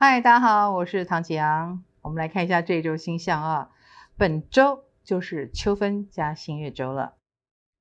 嗨，大家好，我是唐启阳。我们来看一下这一周星象啊，本周就是秋分加新月周了。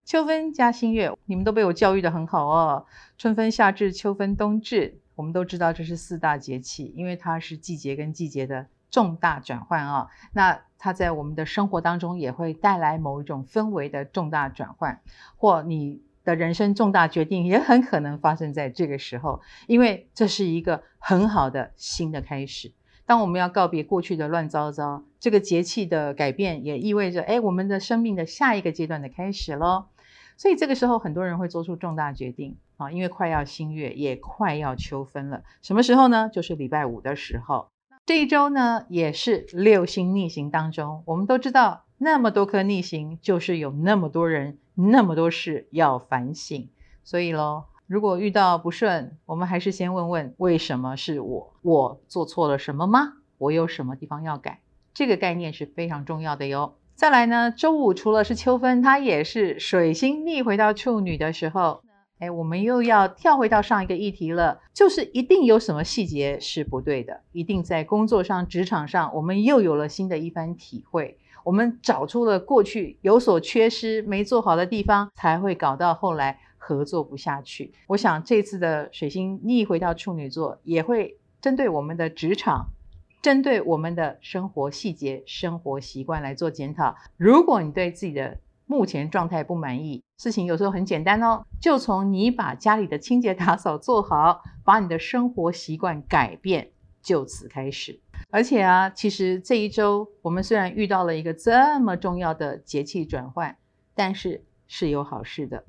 秋分加新月，你们都被我教育得很好哦。春分、夏至、秋分、冬至，我们都知道这是四大节气，因为它是季节跟季节的重大转换啊。那它在我们的生活当中也会带来某一种氛围的重大转换，或你的人生重大决定也很可能发生在这个时候，因为这是一个很好的新的开始。当我们要告别过去的乱糟糟，这个节气的改变也意味着，哎，我们的生命的下一个阶段的开始咯。所以这个时候很多人会做出重大决定啊，因为快要新月，也快要秋分了。什么时候呢？就是礼拜五的时候。这一周呢，也是六星逆行当中。我们都知道，那么多颗逆行，就是有那么多人、那么多事要反省。所以咯，如果遇到不顺，我们还是先问问：为什么是我？我做错了什么吗？我有什么地方要改？这个概念是非常重要的哟。再来呢，周五除了是秋分，它也是水星逆回到处女的时候。哎，我们又要跳回到上一个议题了，就是一定有什么细节是不对的，一定在工作上、职场上，我们又有了新的一番体会，我们找出了过去有所缺失、没做好的地方，才会搞到后来合作不下去。我想这次的水星逆回到处女座，也会针对我们的职场，针对我们的生活细节、生活习惯来做检讨。如果你对自己的目前状态不满意，事情有时候很简单哦，就从你把家里的清洁打扫做好，把你的生活习惯改变，就此开始。而且啊，其实这一周我们虽然遇到了一个这么重要的节气转换，但是是有好事的，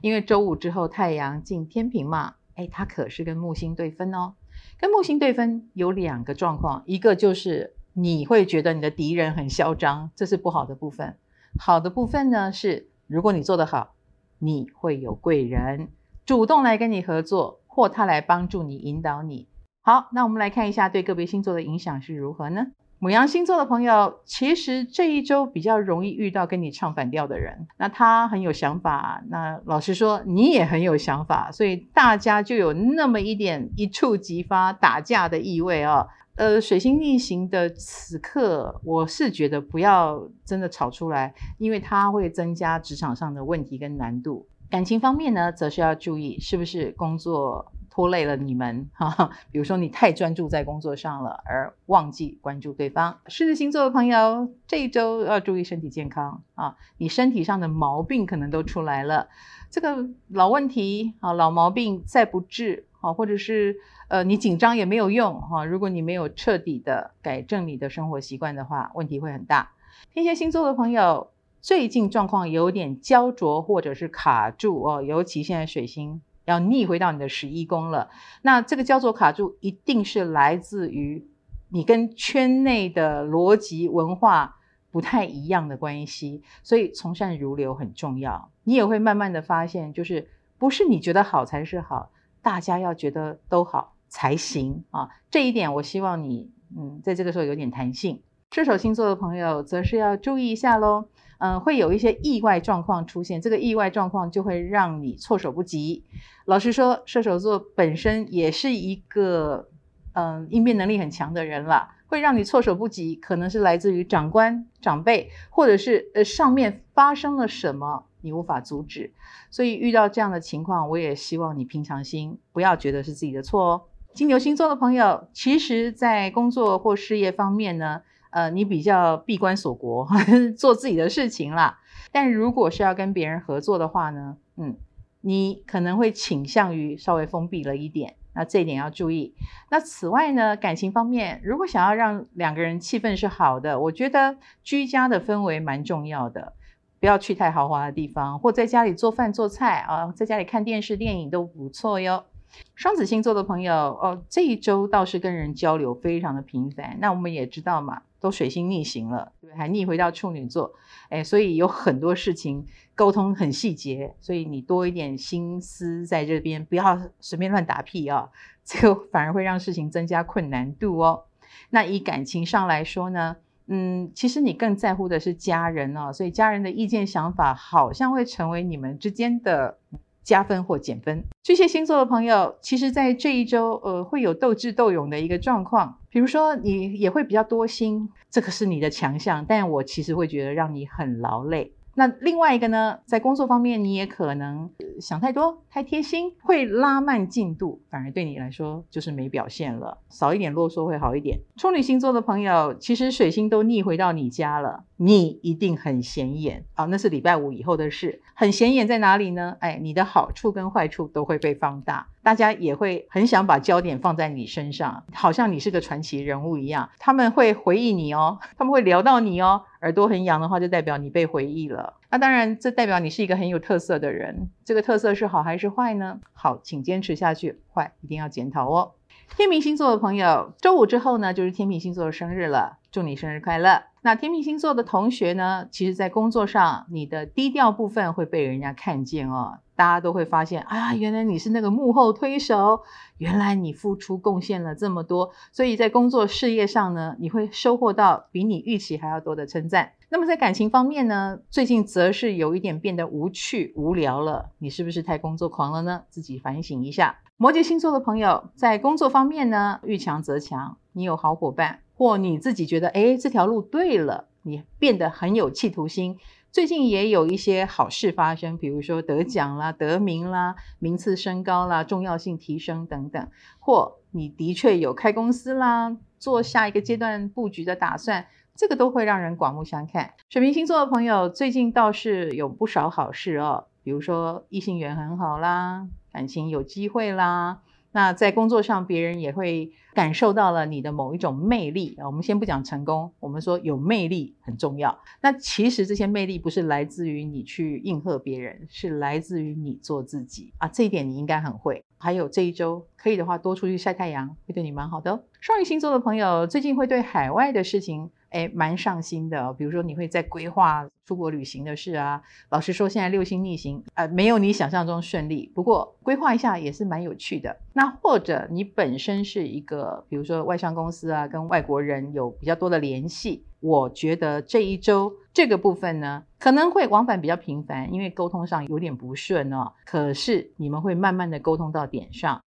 因为周五之后太阳进天秤嘛，哎，它可是跟木星对分哦。跟木星对分有两个状况，一个就是你会觉得你的敌人很嚣张，这是不好的部分。好的部分呢是，如果你做得好，你会有贵人主动来跟你合作，或他来帮助你、引导你。好，那我们来看一下对个别星座的影响是如何呢？母羊星座的朋友，其实这一周比较容易遇到跟你唱反调的人，那他很有想法，那老实说你也很有想法，所以大家就有那么一点一触即发打架的意味、哦。呃，水星逆行的此刻，我是觉得不要真的吵出来，因为它会增加职场上的问题跟难度。感情方面呢，则是要注意是不是工作拖累了你们，哈哈，比如说你太专注在工作上了，而忘记关注对方。狮子星座的朋友，这一周要注意身体健康啊，你身体上的毛病可能都出来了，这个老问题啊，老毛病再不治啊。或者是呃，你紧张也没有用哈。如果你没有彻底的改正你的生活习惯的话，问题会很大。天蝎星座的朋友最近状况有点焦灼或者是卡住哦，尤其现在水星要逆回到你的十一宫了。那这个焦灼卡住一定是来自于你跟圈内的逻辑文化不太一样的关系，所以从善如流很重要。你也会慢慢的发现，就是不是你觉得好才是好。大家要觉得都好才行啊！这一点我希望你，嗯，在这个时候有点弹性。射手星座的朋友则是要注意一下喽，嗯，会有一些意外状况出现，这个意外状况就会让你措手不及。老实说，射手座本身也是一个，嗯，应变能力很强的人啦，会让你措手不及，可能是来自于长官、长辈，或者是呃上面发生了什么。你无法阻止，所以遇到这样的情况，我也希望你平常心，不要觉得是自己的错哦。金牛星座的朋友，其实，在工作或事业方面呢，呃，你比较闭关锁国，做自己的事情啦。但如果是要跟别人合作的话呢，嗯，你可能会倾向于稍微封闭了一点，那这一点要注意。那此外呢，感情方面，如果想要让两个人气氛是好的，我觉得居家的氛围蛮重要的。不要去太豪华的地方，或在家里做饭做菜啊，在家里看电视电影都不错哟。双子星座的朋友哦，这一周倒是跟人交流非常的频繁。那我们也知道嘛，都水星逆行了，对，还逆回到处女座，哎，所以有很多事情沟通很细节，所以你多一点心思在这边，不要随便乱打屁啊，这个反而会让事情增加困难度哦。那以感情上来说呢？嗯，其实你更在乎的是家人哦，所以家人的意见想法好像会成为你们之间的加分或减分。巨蟹星座的朋友，其实在这一周，呃，会有斗智斗勇的一个状况。比如说，你也会比较多心，这个是你的强项，但我其实会觉得让你很劳累。那另外一个呢，在工作方面，你也可能想太多、太贴心，会拉慢进度，反而对你来说就是没表现了。少一点啰嗦会好一点。处女星座的朋友，其实水星都逆回到你家了，你一定很显眼啊！那是礼拜五以后的事。很显眼在哪里呢？哎，你的好处跟坏处都会被放大。大家也会很想把焦点放在你身上，好像你是个传奇人物一样。他们会回忆你哦，他们会聊到你哦。耳朵很痒的话，就代表你被回忆了。那当然，这代表你是一个很有特色的人。这个特色是好还是坏呢？好，请坚持下去。坏，一定要检讨哦。天秤星座的朋友，周五之后呢，就是天秤星座的生日了。祝你生日快乐！那天秤星座的同学呢，其实在工作上，你的低调部分会被人家看见哦。大家都会发现，啊，原来你是那个幕后推手，原来你付出贡献了这么多，所以在工作事业上呢，你会收获到比你预期还要多的称赞。那么在感情方面呢，最近则是有一点变得无趣无聊了，你是不是太工作狂了呢？自己反省一下。摩羯星座的朋友在工作方面呢，遇强则强，你有好伙伴，或你自己觉得，诶，这条路对了，你变得很有企图心。最近也有一些好事发生，比如说得奖啦、得名啦、名次升高啦、重要性提升等等，或你的确有开公司啦，做下一个阶段布局的打算，这个都会让人刮目相看。水瓶星座的朋友最近倒是有不少好事哦，比如说异性缘很好啦，感情有机会啦。那在工作上，别人也会感受到了你的某一种魅力啊。我们先不讲成功，我们说有魅力很重要。那其实这些魅力不是来自于你去应和别人，是来自于你做自己啊。这一点你应该很会。还有这一周可以的话，多出去晒太阳，会对你蛮好的哦。双鱼星座的朋友最近会对海外的事情。诶，蛮上心的哦，比如说你会在规划出国旅行的事啊。老实说，现在六星逆行，呃，没有你想象中顺利。不过规划一下也是蛮有趣的。那或者你本身是一个，比如说外商公司啊，跟外国人有比较多的联系，我觉得这一周这个部分呢，可能会往返比较频繁，因为沟通上有点不顺哦。可是你们会慢慢的沟通到点上，